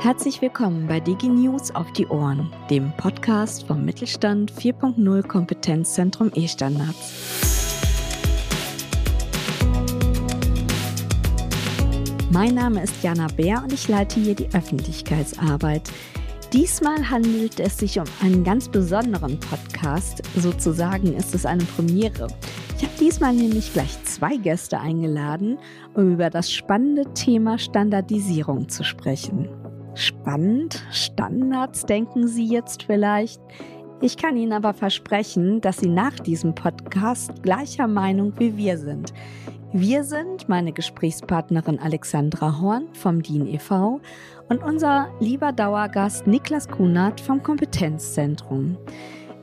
Herzlich willkommen bei DigiNews auf die Ohren, dem Podcast vom Mittelstand 4.0 Kompetenzzentrum E-Standards. Mein Name ist Jana Bär und ich leite hier die Öffentlichkeitsarbeit. Diesmal handelt es sich um einen ganz besonderen Podcast. Sozusagen ist es eine Premiere. Ich habe diesmal nämlich gleich zwei Gäste eingeladen, um über das spannende Thema Standardisierung zu sprechen. Spannend, Standards, denken Sie jetzt vielleicht. Ich kann Ihnen aber versprechen, dass Sie nach diesem Podcast gleicher Meinung wie wir sind. Wir sind meine Gesprächspartnerin Alexandra Horn vom DIN e.V. und unser lieber Dauergast Niklas Kunert vom Kompetenzzentrum.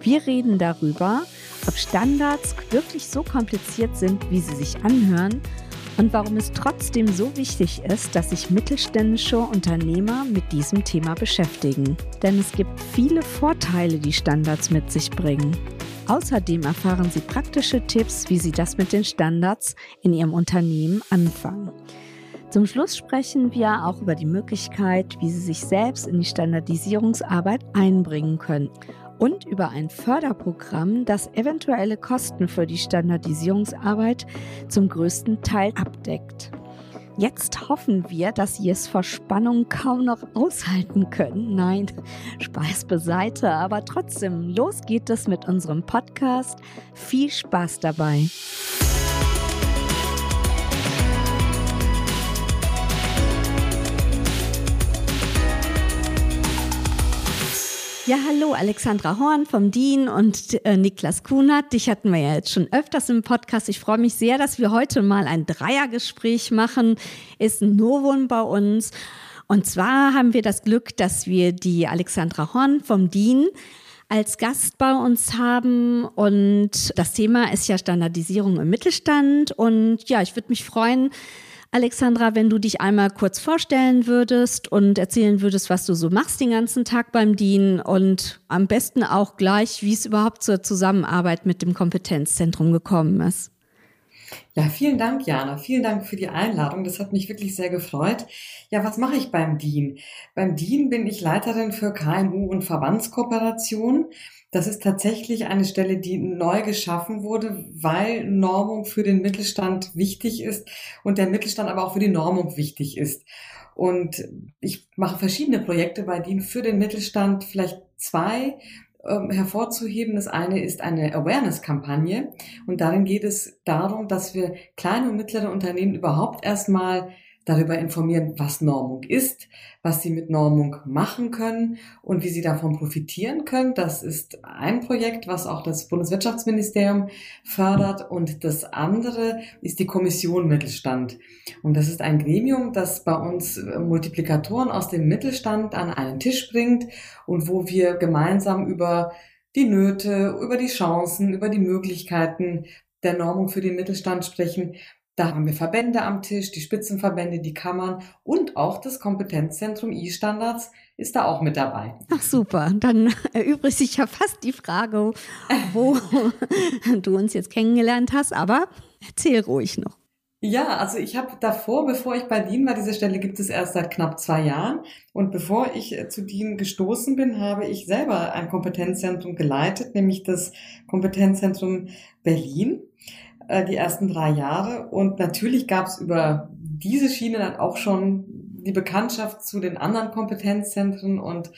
Wir reden darüber, ob Standards wirklich so kompliziert sind, wie sie sich anhören und warum es trotzdem so wichtig ist, dass sich mittelständische Unternehmer mit diesem Thema beschäftigen. Denn es gibt viele Vorteile, die Standards mit sich bringen. Außerdem erfahren Sie praktische Tipps, wie Sie das mit den Standards in Ihrem Unternehmen anfangen. Zum Schluss sprechen wir auch über die Möglichkeit, wie Sie sich selbst in die Standardisierungsarbeit einbringen können und über ein Förderprogramm, das eventuelle Kosten für die Standardisierungsarbeit zum größten Teil abdeckt. Jetzt hoffen wir, dass Sie es vor Spannung kaum noch aushalten können. Nein, Spaß beiseite, aber trotzdem, los geht es mit unserem Podcast. Viel Spaß dabei. Ja, hallo, Alexandra Horn vom DIN und äh, Niklas Kunert. Dich hatten wir ja jetzt schon öfters im Podcast. Ich freue mich sehr, dass wir heute mal ein Dreiergespräch machen. Ist ein Novum bei uns. Und zwar haben wir das Glück, dass wir die Alexandra Horn vom DIN als Gast bei uns haben. Und das Thema ist ja Standardisierung im Mittelstand. Und ja, ich würde mich freuen, Alexandra, wenn du dich einmal kurz vorstellen würdest und erzählen würdest, was du so machst den ganzen Tag beim Dienen und am besten auch gleich, wie es überhaupt zur Zusammenarbeit mit dem Kompetenzzentrum gekommen ist. Ja, vielen Dank, Jana. Vielen Dank für die Einladung. Das hat mich wirklich sehr gefreut. Ja, was mache ich beim DIN? Beim DIN bin ich Leiterin für KMU und Verbandskooperation. Das ist tatsächlich eine Stelle, die neu geschaffen wurde, weil Normung für den Mittelstand wichtig ist und der Mittelstand aber auch für die Normung wichtig ist. Und ich mache verschiedene Projekte bei DIN für den Mittelstand, vielleicht zwei ähm, hervorzuheben. Das eine ist eine Awareness-Kampagne und darin geht es darum, dass wir kleine und mittlere Unternehmen überhaupt erstmal darüber informieren, was Normung ist, was sie mit Normung machen können und wie sie davon profitieren können. Das ist ein Projekt, was auch das Bundeswirtschaftsministerium fördert. Und das andere ist die Kommission Mittelstand. Und das ist ein Gremium, das bei uns Multiplikatoren aus dem Mittelstand an einen Tisch bringt und wo wir gemeinsam über die Nöte, über die Chancen, über die Möglichkeiten der Normung für den Mittelstand sprechen da haben wir Verbände am Tisch, die Spitzenverbände, die Kammern und auch das Kompetenzzentrum E-Standards ist da auch mit dabei. Ach super, dann erübrigt sich ja fast die Frage, wo du uns jetzt kennengelernt hast, aber erzähl ruhig noch. Ja, also ich habe davor, bevor ich bei DIN war, diese Stelle gibt es erst seit knapp zwei Jahren. Und bevor ich äh, zu DIN gestoßen bin, habe ich selber ein Kompetenzzentrum geleitet, nämlich das Kompetenzzentrum Berlin. Äh, die ersten drei Jahre. Und natürlich gab es über diese Schiene dann auch schon die Bekanntschaft zu den anderen Kompetenzzentren und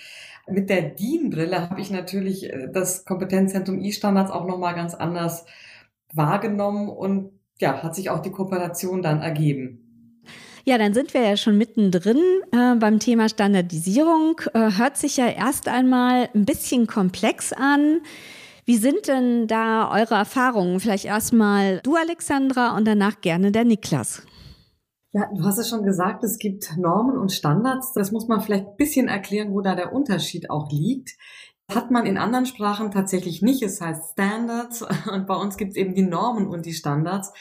mit der DIN-Brille habe ich natürlich äh, das Kompetenzzentrum E-Standards auch nochmal ganz anders wahrgenommen und ja, hat sich auch die Kooperation dann ergeben. Ja, dann sind wir ja schon mittendrin äh, beim Thema Standardisierung. Äh, hört sich ja erst einmal ein bisschen komplex an. Wie sind denn da eure Erfahrungen? Vielleicht erstmal du, Alexandra, und danach gerne der Niklas. Ja, du hast es schon gesagt, es gibt Normen und Standards. Das muss man vielleicht ein bisschen erklären, wo da der Unterschied auch liegt. Hat man in anderen Sprachen tatsächlich nicht. Es heißt Standards und bei uns gibt es eben die Normen und die Standards.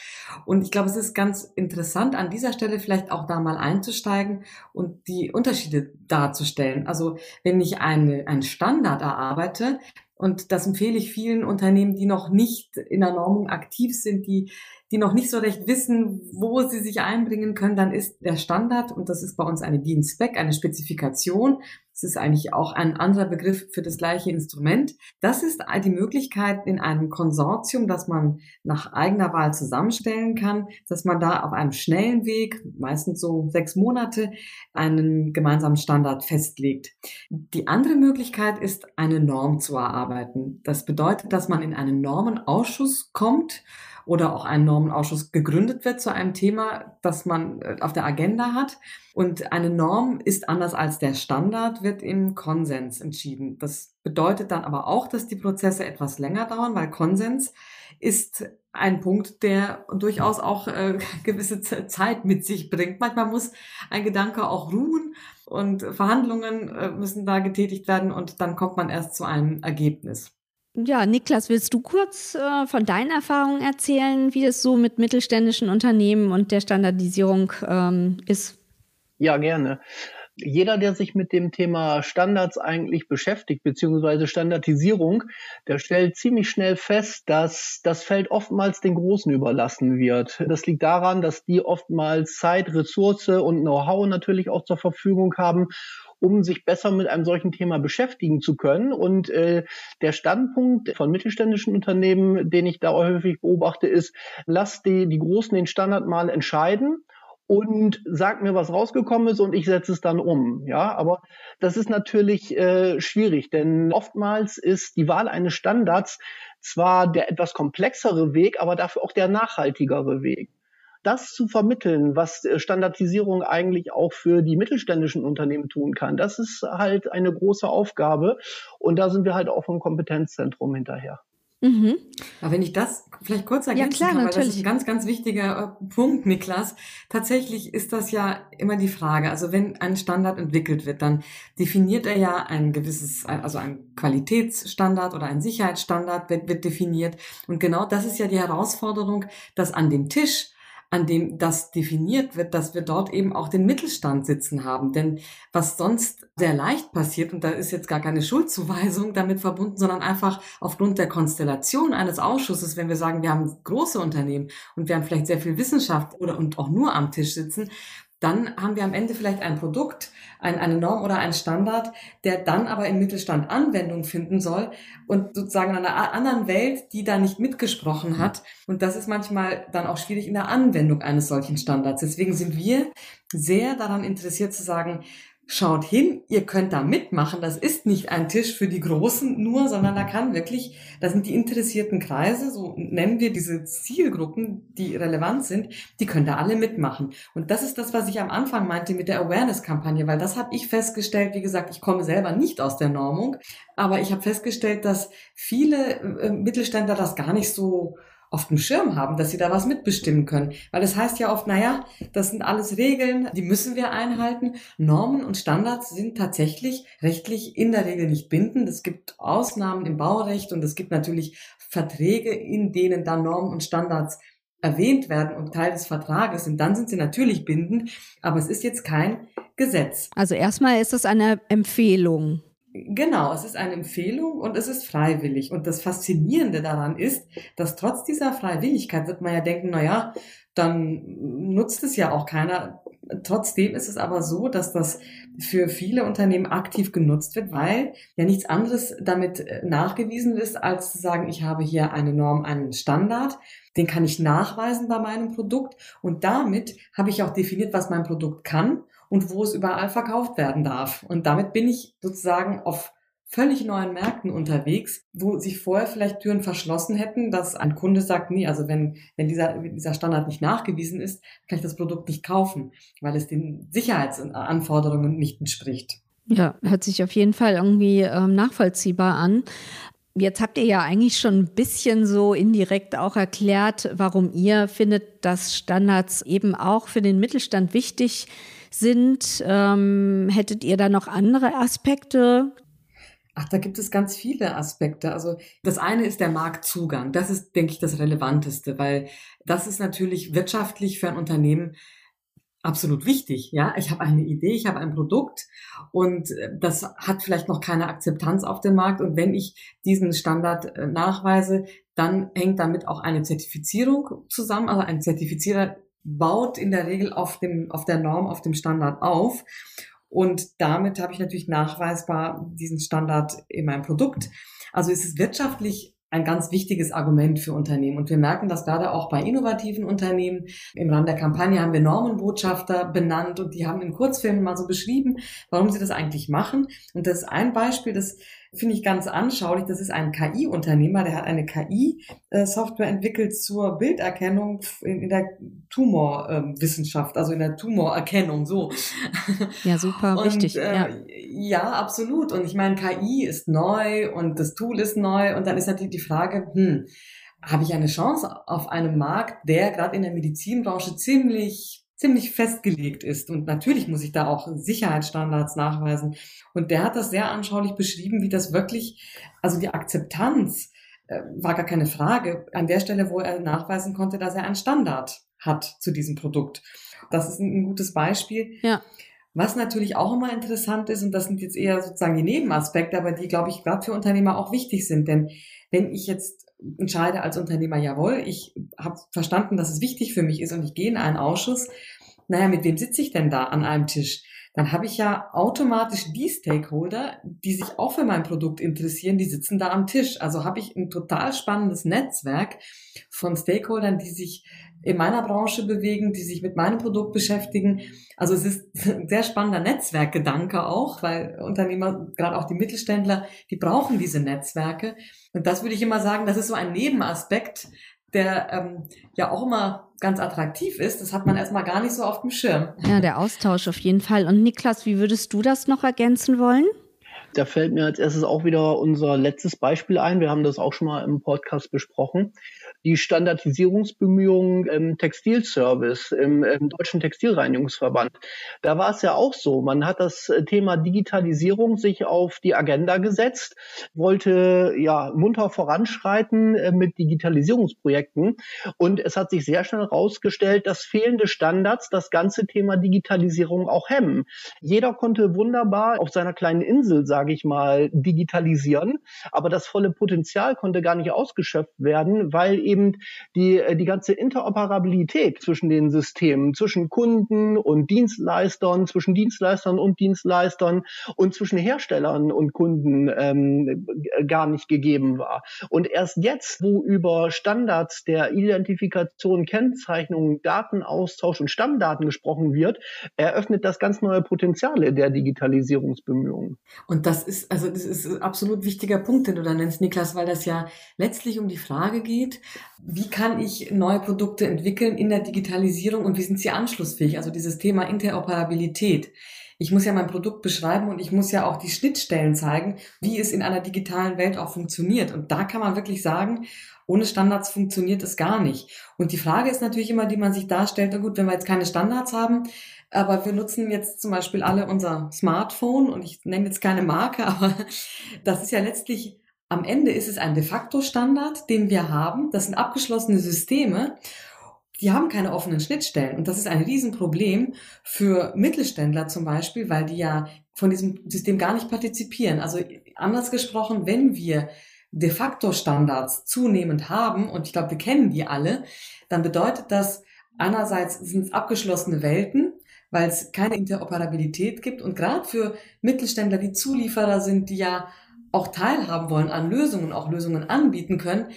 Und ich glaube, es ist ganz interessant, an dieser Stelle vielleicht auch da mal einzusteigen und die Unterschiede darzustellen. Also wenn ich eine, einen Standard erarbeite, und das empfehle ich vielen Unternehmen, die noch nicht in der Normung aktiv sind, die die noch nicht so recht wissen, wo sie sich einbringen können, dann ist der Standard, und das ist bei uns eine DIN-Spec, eine Spezifikation, das ist eigentlich auch ein anderer Begriff für das gleiche Instrument. Das ist die Möglichkeit in einem Konsortium, das man nach eigener Wahl zusammenstellen kann, dass man da auf einem schnellen Weg, meistens so sechs Monate, einen gemeinsamen Standard festlegt. Die andere Möglichkeit ist, eine Norm zu erarbeiten. Das bedeutet, dass man in einen Normenausschuss kommt oder auch ein Normenausschuss gegründet wird zu einem Thema, das man äh, auf der Agenda hat. Und eine Norm ist anders als der Standard, wird im Konsens entschieden. Das bedeutet dann aber auch, dass die Prozesse etwas länger dauern, weil Konsens ist ein Punkt, der durchaus auch äh, gewisse Zeit mit sich bringt. Manchmal muss ein Gedanke auch ruhen und Verhandlungen äh, müssen da getätigt werden und dann kommt man erst zu einem Ergebnis. Ja, Niklas, willst du kurz äh, von deinen Erfahrungen erzählen, wie es so mit mittelständischen Unternehmen und der Standardisierung ähm, ist? Ja, gerne. Jeder, der sich mit dem Thema Standards eigentlich beschäftigt, beziehungsweise Standardisierung, der stellt ziemlich schnell fest, dass das Feld oftmals den Großen überlassen wird. Das liegt daran, dass die oftmals Zeit, Ressource und Know-how natürlich auch zur Verfügung haben um sich besser mit einem solchen Thema beschäftigen zu können. Und äh, der Standpunkt von mittelständischen Unternehmen, den ich da häufig beobachte, ist, lass die, die Großen den Standard mal entscheiden und sag mir, was rausgekommen ist und ich setze es dann um. Ja, aber das ist natürlich äh, schwierig, denn oftmals ist die Wahl eines Standards zwar der etwas komplexere Weg, aber dafür auch der nachhaltigere Weg das zu vermitteln, was äh, Standardisierung eigentlich auch für die mittelständischen Unternehmen tun kann, das ist halt eine große Aufgabe. Und da sind wir halt auch vom Kompetenzzentrum hinterher. Mhm. Aber wenn ich das vielleicht kurz ergänzen ja, klar, kann, weil natürlich. das ist ein ganz, ganz wichtiger äh, Punkt, Niklas. Tatsächlich ist das ja immer die Frage. Also wenn ein Standard entwickelt wird, dann definiert er ja ein gewisses, also ein Qualitätsstandard oder ein Sicherheitsstandard wird, wird definiert. Und genau das ist ja die Herausforderung, dass an dem Tisch an dem das definiert wird, dass wir dort eben auch den Mittelstand sitzen haben. Denn was sonst sehr leicht passiert, und da ist jetzt gar keine Schuldzuweisung damit verbunden, sondern einfach aufgrund der Konstellation eines Ausschusses, wenn wir sagen, wir haben große Unternehmen und wir haben vielleicht sehr viel Wissenschaft oder und auch nur am Tisch sitzen, dann haben wir am Ende vielleicht ein Produkt, ein, eine Norm oder ein Standard, der dann aber im Mittelstand Anwendung finden soll und sozusagen in einer anderen Welt, die da nicht mitgesprochen hat. Und das ist manchmal dann auch schwierig in der Anwendung eines solchen Standards. Deswegen sind wir sehr daran interessiert zu sagen, schaut hin, ihr könnt da mitmachen. Das ist nicht ein Tisch für die Großen nur, sondern da kann wirklich, da sind die interessierten Kreise, so nennen wir diese Zielgruppen, die relevant sind, die können da alle mitmachen. Und das ist das, was ich am Anfang meinte mit der Awareness-Kampagne, weil das habe ich festgestellt, wie gesagt, ich komme selber nicht aus der Normung, aber ich habe festgestellt, dass viele äh, Mittelständler das gar nicht so auf dem Schirm haben, dass sie da was mitbestimmen können. Weil das heißt ja oft, naja, das sind alles Regeln, die müssen wir einhalten. Normen und Standards sind tatsächlich rechtlich in der Regel nicht bindend. Es gibt Ausnahmen im Baurecht und es gibt natürlich Verträge, in denen dann Normen und Standards erwähnt werden und Teil des Vertrages sind, dann sind sie natürlich bindend, aber es ist jetzt kein Gesetz. Also erstmal ist es eine Empfehlung. Genau, es ist eine Empfehlung und es ist freiwillig. Und das Faszinierende daran ist, dass trotz dieser Freiwilligkeit wird man ja denken, na ja, dann nutzt es ja auch keiner. Trotzdem ist es aber so, dass das für viele Unternehmen aktiv genutzt wird, weil ja nichts anderes damit äh, nachgewiesen ist, als zu sagen, ich habe hier eine Norm, einen Standard, den kann ich nachweisen bei meinem Produkt und damit habe ich auch definiert, was mein Produkt kann und wo es überall verkauft werden darf. Und damit bin ich sozusagen auf völlig neuen Märkten unterwegs, wo sich vorher vielleicht Türen verschlossen hätten, dass ein Kunde sagt, nee, also wenn, wenn dieser, dieser Standard nicht nachgewiesen ist, kann ich das Produkt nicht kaufen, weil es den Sicherheitsanforderungen nicht entspricht. Ja, hört sich auf jeden Fall irgendwie ähm, nachvollziehbar an. Jetzt habt ihr ja eigentlich schon ein bisschen so indirekt auch erklärt, warum ihr findet, dass Standards eben auch für den Mittelstand wichtig sind. Ähm, hättet ihr da noch andere Aspekte? Ach, da gibt es ganz viele Aspekte. Also das eine ist der Marktzugang. Das ist, denke ich, das Relevanteste, weil das ist natürlich wirtschaftlich für ein Unternehmen absolut wichtig. Ja, ich habe eine Idee, ich habe ein Produkt und äh, das hat vielleicht noch keine Akzeptanz auf dem Markt. Und wenn ich diesen Standard äh, nachweise, dann hängt damit auch eine Zertifizierung zusammen. Also ein Zertifizierer baut in der Regel auf dem, auf der Norm, auf dem Standard auf. Und damit habe ich natürlich nachweisbar diesen Standard in meinem Produkt. Also es ist wirtschaftlich ein ganz wichtiges Argument für Unternehmen. Und wir merken das gerade auch bei innovativen Unternehmen. Im Rahmen der Kampagne haben wir Normenbotschafter benannt und die haben in Kurzfilmen mal so beschrieben, warum sie das eigentlich machen. Und das ist ein Beispiel, das finde ich ganz anschaulich. Das ist ein KI-Unternehmer, der hat eine KI-Software entwickelt zur Bilderkennung in, der Tumorwissenschaft, also in der Tumorerkennung, so. Ja, super und, wichtig. Äh, ja. ja, absolut. Und ich meine, KI ist neu und das Tool ist neu und dann ist natürlich die Frage, hm, habe ich eine Chance auf einem Markt, der gerade in der Medizinbranche ziemlich ziemlich festgelegt ist. Und natürlich muss ich da auch Sicherheitsstandards nachweisen. Und der hat das sehr anschaulich beschrieben, wie das wirklich, also die Akzeptanz äh, war gar keine Frage an der Stelle, wo er nachweisen konnte, dass er einen Standard hat zu diesem Produkt. Das ist ein, ein gutes Beispiel. Ja. Was natürlich auch immer interessant ist, und das sind jetzt eher sozusagen die Nebenaspekte, aber die, glaube ich, gerade für Unternehmer auch wichtig sind. Denn wenn ich jetzt entscheide als Unternehmer, jawohl, ich habe verstanden, dass es wichtig für mich ist und ich gehe in einen Ausschuss, naja, mit wem sitze ich denn da an einem Tisch? Dann habe ich ja automatisch die Stakeholder, die sich auch für mein Produkt interessieren, die sitzen da am Tisch. Also habe ich ein total spannendes Netzwerk von Stakeholdern, die sich in meiner Branche bewegen, die sich mit meinem Produkt beschäftigen. Also es ist ein sehr spannender Netzwerkgedanke auch, weil Unternehmer, gerade auch die Mittelständler, die brauchen diese Netzwerke. Und das würde ich immer sagen, das ist so ein Nebenaspekt, der ähm, ja auch immer ganz attraktiv ist. Das hat man erstmal gar nicht so auf dem Schirm. Ja, der Austausch auf jeden Fall. Und Niklas, wie würdest du das noch ergänzen wollen? Da fällt mir als erstes auch wieder unser letztes Beispiel ein. Wir haben das auch schon mal im Podcast besprochen die Standardisierungsbemühungen im Textilservice, im, im Deutschen Textilreinigungsverband. Da war es ja auch so. Man hat das Thema Digitalisierung sich auf die Agenda gesetzt, wollte ja munter voranschreiten äh, mit Digitalisierungsprojekten. Und es hat sich sehr schnell herausgestellt, dass fehlende Standards das ganze Thema Digitalisierung auch hemmen. Jeder konnte wunderbar auf seiner kleinen Insel, sage ich mal, digitalisieren, aber das volle Potenzial konnte gar nicht ausgeschöpft werden, weil eben die, äh, die ganze Interoperabilität zwischen den Systemen, zwischen Kunden und Dienstleistern, zwischen Dienstleistern und Dienstleistern und zwischen Herstellern und Kunden ähm, gar nicht gegeben war. Und erst jetzt, wo über Standards der Identifikation, Kennzeichnung, Datenaustausch und Stammdaten gesprochen wird, eröffnet das ganz neue Potenziale der Digitalisierungsbemühungen. Und das ist, also das ist ein absolut wichtiger Punkt, den du da nennst, Niklas, weil das ja letztlich um die Frage geht, wie kann ich neue Produkte entwickeln in der Digitalisierung und wie sind sie anschlussfähig? Also dieses Thema Interoperabilität. Ich muss ja mein Produkt beschreiben und ich muss ja auch die Schnittstellen zeigen, wie es in einer digitalen Welt auch funktioniert. Und da kann man wirklich sagen, ohne Standards funktioniert es gar nicht. Und die Frage ist natürlich immer, die man sich darstellt, na gut, wenn wir jetzt keine Standards haben, aber wir nutzen jetzt zum Beispiel alle unser Smartphone und ich nenne jetzt keine Marke, aber das ist ja letztlich am Ende ist es ein de facto Standard, den wir haben. Das sind abgeschlossene Systeme. Die haben keine offenen Schnittstellen. Und das ist ein Riesenproblem für Mittelständler zum Beispiel, weil die ja von diesem System gar nicht partizipieren. Also anders gesprochen, wenn wir de facto Standards zunehmend haben, und ich glaube, wir kennen die alle, dann bedeutet das, einerseits sind es abgeschlossene Welten, weil es keine Interoperabilität gibt. Und gerade für Mittelständler, die Zulieferer sind, die ja auch teilhaben wollen an Lösungen, auch Lösungen anbieten können,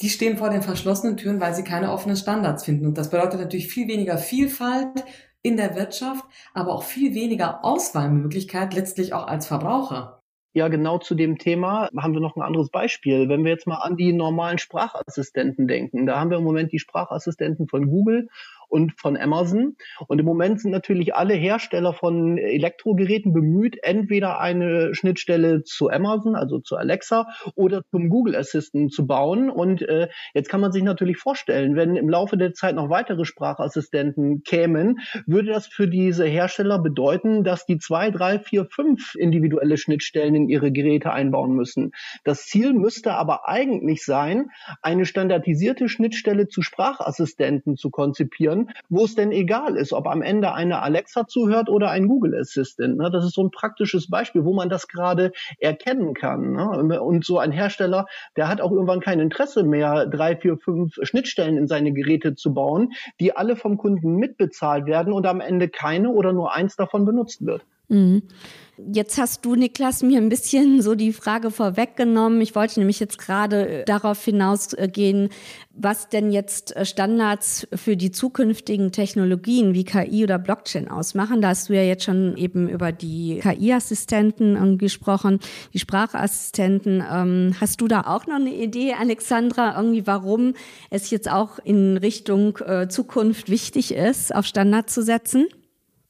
die stehen vor den verschlossenen Türen, weil sie keine offenen Standards finden. Und das bedeutet natürlich viel weniger Vielfalt in der Wirtschaft, aber auch viel weniger Auswahlmöglichkeit letztlich auch als Verbraucher. Ja, genau zu dem Thema haben wir noch ein anderes Beispiel. Wenn wir jetzt mal an die normalen Sprachassistenten denken, da haben wir im Moment die Sprachassistenten von Google und von Amazon. Und im Moment sind natürlich alle Hersteller von Elektrogeräten bemüht, entweder eine Schnittstelle zu Amazon, also zu Alexa, oder zum Google Assistant zu bauen. Und äh, jetzt kann man sich natürlich vorstellen, wenn im Laufe der Zeit noch weitere Sprachassistenten kämen, würde das für diese Hersteller bedeuten, dass die zwei, drei, vier, fünf individuelle Schnittstellen in ihre Geräte einbauen müssen. Das Ziel müsste aber eigentlich sein, eine standardisierte Schnittstelle zu Sprachassistenten zu konzipieren, können, wo es denn egal ist, ob am Ende eine Alexa zuhört oder ein Google Assistant. Ne? Das ist so ein praktisches Beispiel, wo man das gerade erkennen kann. Ne? Und so ein Hersteller, der hat auch irgendwann kein Interesse mehr, drei, vier, fünf Schnittstellen in seine Geräte zu bauen, die alle vom Kunden mitbezahlt werden und am Ende keine oder nur eins davon benutzt wird. Mhm. Jetzt hast du, Niklas, mir ein bisschen so die Frage vorweggenommen. Ich wollte nämlich jetzt gerade äh, darauf hinausgehen, was denn jetzt äh, Standards für die zukünftigen Technologien wie KI oder Blockchain ausmachen. Da hast du ja jetzt schon eben über die KI-Assistenten ähm, gesprochen, die Sprachassistenten. Ähm, hast du da auch noch eine Idee, Alexandra, irgendwie, warum es jetzt auch in Richtung äh, Zukunft wichtig ist, auf Standards zu setzen?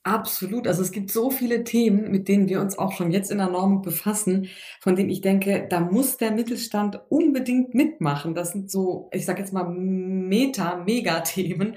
Absolut. Also es gibt so viele Themen, mit denen wir uns auch schon jetzt in der Norm befassen, von denen ich denke, da muss der Mittelstand unbedingt mitmachen. Das sind so, ich sage jetzt mal Meta, Megathemen.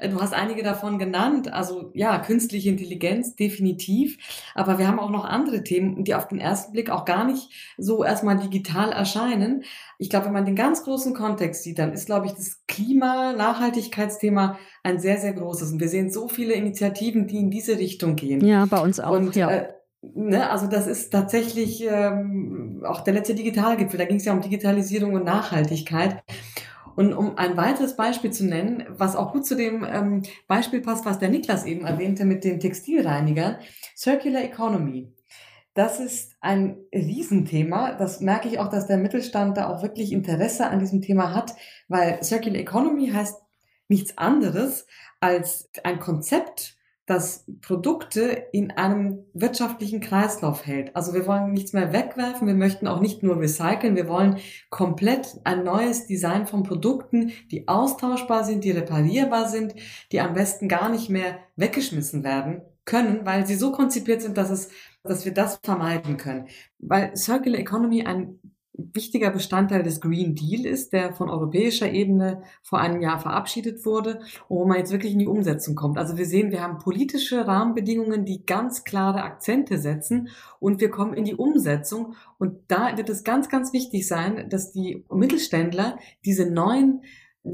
Du hast einige davon genannt. Also ja, künstliche Intelligenz definitiv. Aber wir haben auch noch andere Themen, die auf den ersten Blick auch gar nicht so erstmal digital erscheinen. Ich glaube, wenn man den ganz großen Kontext sieht, dann ist, glaube ich, das Klima, Nachhaltigkeitsthema ein sehr, sehr großes. Und wir sehen so viele Initiativen, die in diese Richtung gehen. Ja, bei uns auch. Und, ja. Äh, ne, also das ist tatsächlich ähm, auch der letzte Digitalgipfel. Da ging es ja um Digitalisierung und Nachhaltigkeit. Und um ein weiteres Beispiel zu nennen, was auch gut zu dem ähm, Beispiel passt, was der Niklas eben erwähnte mit den Textilreinigern, Circular Economy. Das ist ein Riesenthema. Das merke ich auch, dass der Mittelstand da auch wirklich Interesse an diesem Thema hat, weil Circular Economy heißt nichts anderes als ein Konzept, das Produkte in einem wirtschaftlichen Kreislauf hält. Also wir wollen nichts mehr wegwerfen, wir möchten auch nicht nur recyceln, wir wollen komplett ein neues Design von Produkten, die austauschbar sind, die reparierbar sind, die am besten gar nicht mehr weggeschmissen werden können, weil sie so konzipiert sind, dass es, dass wir das vermeiden können. Weil Circular Economy ein wichtiger Bestandteil des Green Deal ist, der von europäischer Ebene vor einem Jahr verabschiedet wurde und wo man jetzt wirklich in die Umsetzung kommt. Also wir sehen, wir haben politische Rahmenbedingungen, die ganz klare Akzente setzen und wir kommen in die Umsetzung und da wird es ganz, ganz wichtig sein, dass die Mittelständler diese neuen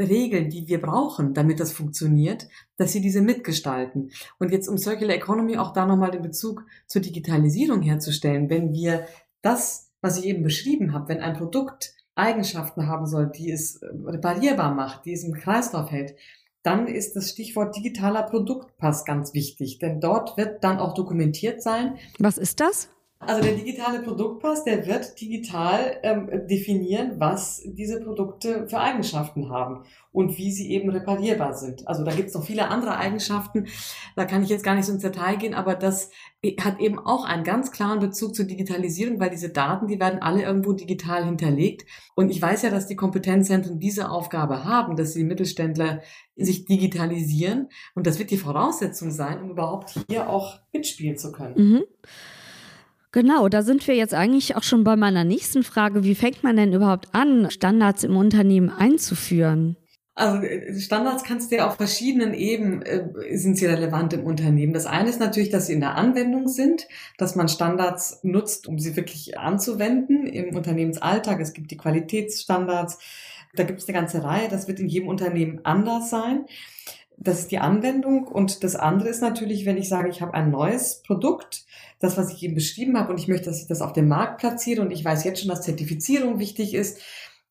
Regeln, die wir brauchen, damit das funktioniert, dass sie diese mitgestalten. Und jetzt um Circular Economy auch da nochmal den Bezug zur Digitalisierung herzustellen, wenn wir das was ich eben beschrieben habe, wenn ein Produkt Eigenschaften haben soll, die es äh, reparierbar macht, die es im Kreislauf hält, dann ist das Stichwort digitaler Produktpass ganz wichtig, denn dort wird dann auch dokumentiert sein. Was ist das? Also der digitale Produktpass, der wird digital ähm, definieren, was diese Produkte für Eigenschaften haben und wie sie eben reparierbar sind. Also da gibt es noch viele andere Eigenschaften, da kann ich jetzt gar nicht so ins Detail gehen, aber das hat eben auch einen ganz klaren Bezug zur Digitalisierung, weil diese Daten, die werden alle irgendwo digital hinterlegt. Und ich weiß ja, dass die Kompetenzzentren diese Aufgabe haben, dass die Mittelständler sich digitalisieren. Und das wird die Voraussetzung sein, um überhaupt hier auch mitspielen zu können. Mhm. Genau, da sind wir jetzt eigentlich auch schon bei meiner nächsten Frage. Wie fängt man denn überhaupt an, Standards im Unternehmen einzuführen? Also äh, Standards kannst du ja auf verschiedenen Ebenen äh, sind sie relevant im Unternehmen. Das eine ist natürlich, dass sie in der Anwendung sind, dass man Standards nutzt, um sie wirklich anzuwenden im Unternehmensalltag. Es gibt die Qualitätsstandards, da gibt es eine ganze Reihe. Das wird in jedem Unternehmen anders sein. Das ist die Anwendung. Und das andere ist natürlich, wenn ich sage, ich habe ein neues Produkt, das, was ich eben beschrieben habe, und ich möchte, dass ich das auf dem Markt platziere und ich weiß jetzt schon, dass Zertifizierung wichtig ist,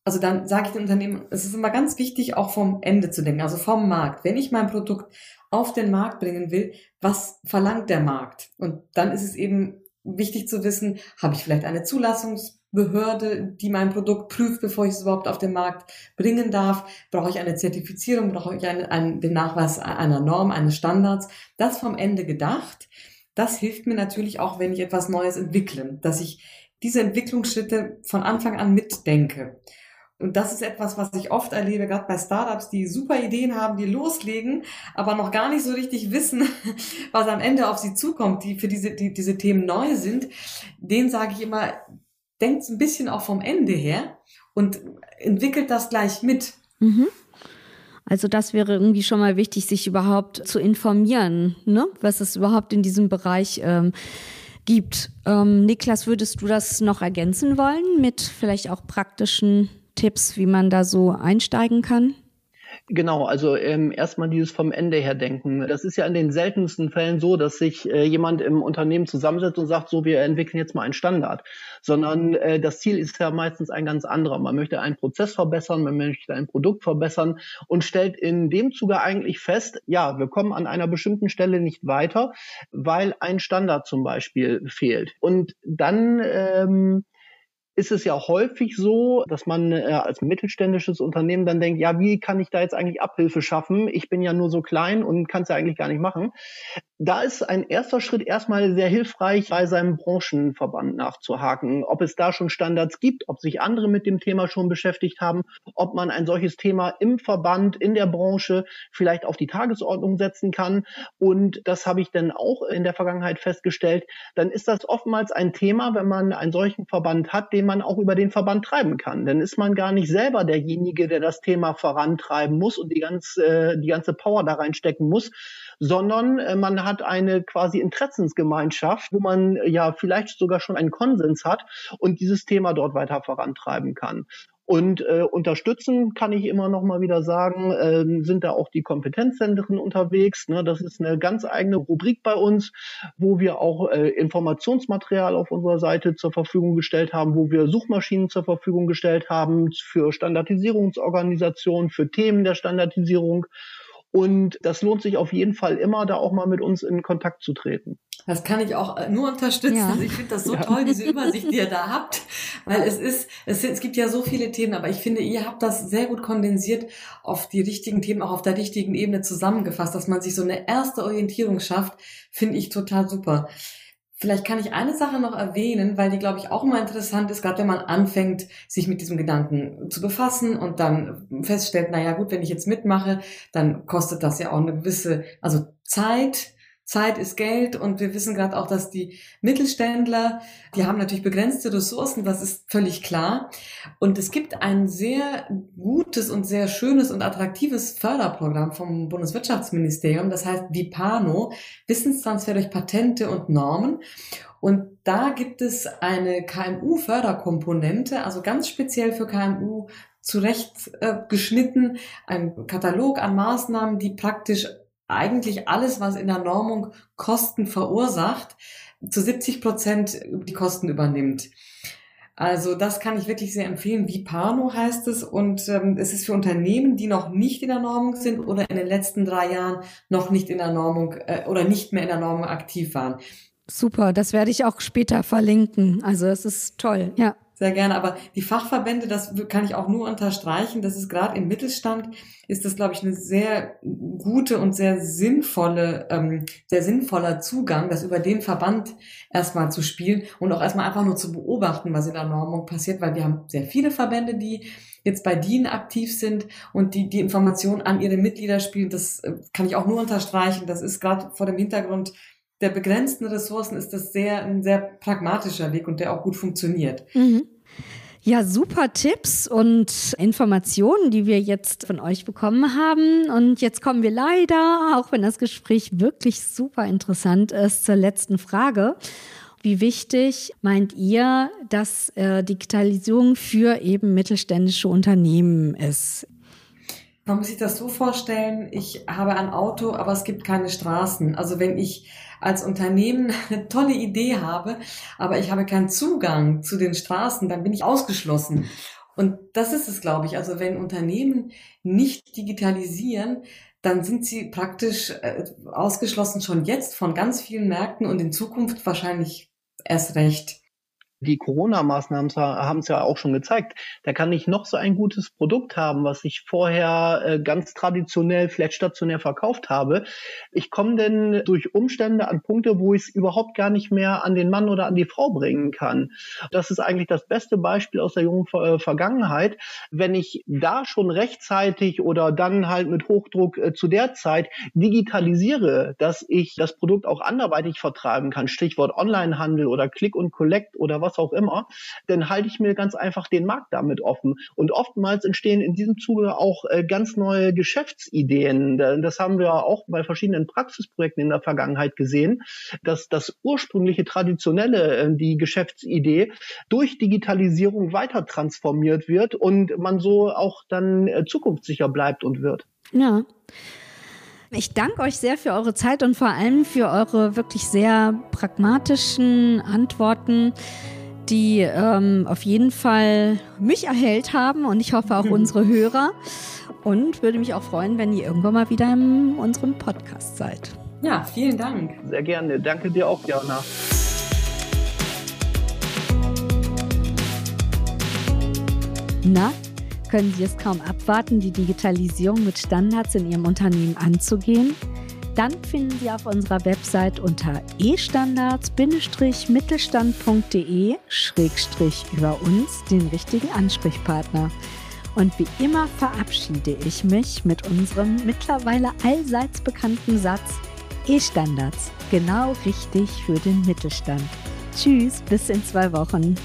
also dann sage ich den Unternehmen, es ist immer ganz wichtig, auch vom Ende zu denken, also vom Markt. Wenn ich mein Produkt auf den Markt bringen will, was verlangt der Markt? Und dann ist es eben wichtig zu wissen, habe ich vielleicht eine Zulassungsbehörde, die mein Produkt prüft, bevor ich es überhaupt auf den Markt bringen darf? Brauche ich eine Zertifizierung? Brauche ich einen, einen, den Nachweis einer Norm, eines Standards? Das vom Ende gedacht. Das hilft mir natürlich auch, wenn ich etwas Neues entwickle, dass ich diese Entwicklungsschritte von Anfang an mitdenke. Und das ist etwas, was ich oft erlebe, gerade bei Startups, die super Ideen haben, die loslegen, aber noch gar nicht so richtig wissen, was am Ende auf sie zukommt, die für diese, die, diese Themen neu sind. Den sage ich immer, denkt ein bisschen auch vom Ende her und entwickelt das gleich mit. Mhm. Also das wäre irgendwie schon mal wichtig, sich überhaupt zu informieren, ne? was es überhaupt in diesem Bereich ähm, gibt. Ähm, Niklas, würdest du das noch ergänzen wollen mit vielleicht auch praktischen Tipps, wie man da so einsteigen kann? Genau, also ähm, erstmal dieses vom Ende her denken. Das ist ja in den seltensten Fällen so, dass sich äh, jemand im Unternehmen zusammensetzt und sagt, so, wir entwickeln jetzt mal einen Standard. Sondern äh, das Ziel ist ja meistens ein ganz anderer. Man möchte einen Prozess verbessern, man möchte ein Produkt verbessern und stellt in dem Zuge eigentlich fest, ja, wir kommen an einer bestimmten Stelle nicht weiter, weil ein Standard zum Beispiel fehlt. Und dann ähm, ist es ja häufig so, dass man äh, als mittelständisches Unternehmen dann denkt, ja, wie kann ich da jetzt eigentlich Abhilfe schaffen? Ich bin ja nur so klein und kann es ja eigentlich gar nicht machen. Da ist ein erster Schritt erstmal sehr hilfreich, bei seinem Branchenverband nachzuhaken, ob es da schon Standards gibt, ob sich andere mit dem Thema schon beschäftigt haben, ob man ein solches Thema im Verband, in der Branche vielleicht auf die Tagesordnung setzen kann. Und das habe ich dann auch in der Vergangenheit festgestellt. Dann ist das oftmals ein Thema, wenn man einen solchen Verband hat, den man auch über den Verband treiben kann. Dann ist man gar nicht selber derjenige, der das Thema vorantreiben muss und die ganze, äh, die ganze Power da reinstecken muss, sondern äh, man hat eine quasi Interessensgemeinschaft, wo man äh, ja vielleicht sogar schon einen Konsens hat und dieses Thema dort weiter vorantreiben kann. Und äh, unterstützen kann ich immer noch mal wieder sagen, äh, sind da auch die Kompetenzzentren unterwegs. Ne? Das ist eine ganz eigene Rubrik bei uns, wo wir auch äh, Informationsmaterial auf unserer Seite zur Verfügung gestellt haben, wo wir Suchmaschinen zur Verfügung gestellt haben für Standardisierungsorganisationen, für Themen der Standardisierung. Und das lohnt sich auf jeden Fall immer, da auch mal mit uns in Kontakt zu treten. Das kann ich auch äh, nur unterstützen. Ja. Also ich finde das so ja. toll, diese Übersicht, die ihr da habt, weil es ist, es, es gibt ja so viele Themen, aber ich finde, ihr habt das sehr gut kondensiert auf die richtigen Themen, auch auf der richtigen Ebene zusammengefasst, dass man sich so eine erste Orientierung schafft, finde ich total super. Vielleicht kann ich eine Sache noch erwähnen, weil die, glaube ich, auch immer interessant ist, gerade wenn man anfängt, sich mit diesem Gedanken zu befassen und dann feststellt, naja gut, wenn ich jetzt mitmache, dann kostet das ja auch eine gewisse, also Zeit, Zeit ist Geld und wir wissen gerade auch, dass die Mittelständler, die haben natürlich begrenzte Ressourcen, das ist völlig klar. Und es gibt ein sehr gutes und sehr schönes und attraktives Förderprogramm vom Bundeswirtschaftsministerium, das heißt VIPANO, Wissenstransfer durch Patente und Normen. Und da gibt es eine KMU-Förderkomponente, also ganz speziell für KMU zurechtgeschnitten, äh, ein Katalog an Maßnahmen, die praktisch eigentlich alles, was in der Normung Kosten verursacht, zu 70 Prozent die Kosten übernimmt. Also das kann ich wirklich sehr empfehlen. Vipano heißt es und ähm, es ist für Unternehmen, die noch nicht in der Normung sind oder in den letzten drei Jahren noch nicht in der Normung äh, oder nicht mehr in der Normung aktiv waren. Super, das werde ich auch später verlinken. Also es ist toll, ja. Sehr gerne, aber die Fachverbände, das kann ich auch nur unterstreichen, das ist gerade im Mittelstand, ist das, glaube ich, eine sehr gute und sehr sinnvolle, ähm, sehr sinnvoller Zugang, das über den Verband erstmal zu spielen und auch erstmal einfach nur zu beobachten, was in der Normung passiert, weil wir haben sehr viele Verbände, die jetzt bei DIN aktiv sind und die die Informationen an ihre Mitglieder spielen. Das äh, kann ich auch nur unterstreichen. Das ist gerade vor dem Hintergrund der begrenzten Ressourcen ist das sehr ein sehr pragmatischer Weg und der auch gut funktioniert. Mhm. Ja, super Tipps und Informationen, die wir jetzt von euch bekommen haben. Und jetzt kommen wir leider, auch wenn das Gespräch wirklich super interessant ist, zur letzten Frage. Wie wichtig meint ihr, dass äh, Digitalisierung für eben mittelständische Unternehmen ist? Man muss sich das so vorstellen, ich habe ein Auto, aber es gibt keine Straßen. Also wenn ich als Unternehmen eine tolle Idee habe, aber ich habe keinen Zugang zu den Straßen, dann bin ich ausgeschlossen. Und das ist es, glaube ich. Also wenn Unternehmen nicht digitalisieren, dann sind sie praktisch äh, ausgeschlossen schon jetzt von ganz vielen Märkten und in Zukunft wahrscheinlich erst recht die Corona-Maßnahmen haben es ja auch schon gezeigt. Da kann ich noch so ein gutes Produkt haben, was ich vorher äh, ganz traditionell, vielleicht stationär verkauft habe. Ich komme denn durch Umstände an Punkte, wo ich es überhaupt gar nicht mehr an den Mann oder an die Frau bringen kann. Das ist eigentlich das beste Beispiel aus der jungen äh, Vergangenheit. Wenn ich da schon rechtzeitig oder dann halt mit Hochdruck äh, zu der Zeit digitalisiere, dass ich das Produkt auch anderweitig vertreiben kann, Stichwort Onlinehandel oder Click und Collect oder was was auch immer, dann halte ich mir ganz einfach den Markt damit offen. Und oftmals entstehen in diesem Zuge auch äh, ganz neue Geschäftsideen. Das haben wir auch bei verschiedenen Praxisprojekten in der Vergangenheit gesehen, dass das ursprüngliche traditionelle, äh, die Geschäftsidee durch Digitalisierung weiter transformiert wird und man so auch dann äh, zukunftssicher bleibt und wird. Ja. Ich danke euch sehr für eure Zeit und vor allem für eure wirklich sehr pragmatischen Antworten, die ähm, auf jeden Fall mich erhellt haben und ich hoffe auch unsere Hörer. Und würde mich auch freuen, wenn ihr irgendwann mal wieder in unserem Podcast seid. Ja, vielen Dank. Sehr gerne. Danke dir auch, Jana. Na, können Sie es kaum abwarten, die Digitalisierung mit Standards in Ihrem Unternehmen anzugehen? Dann finden Sie auf unserer Website unter e-standards-mittelstand.de-über uns den richtigen Ansprechpartner. Und wie immer verabschiede ich mich mit unserem mittlerweile allseits bekannten Satz E-Standards, genau richtig für den Mittelstand. Tschüss, bis in zwei Wochen.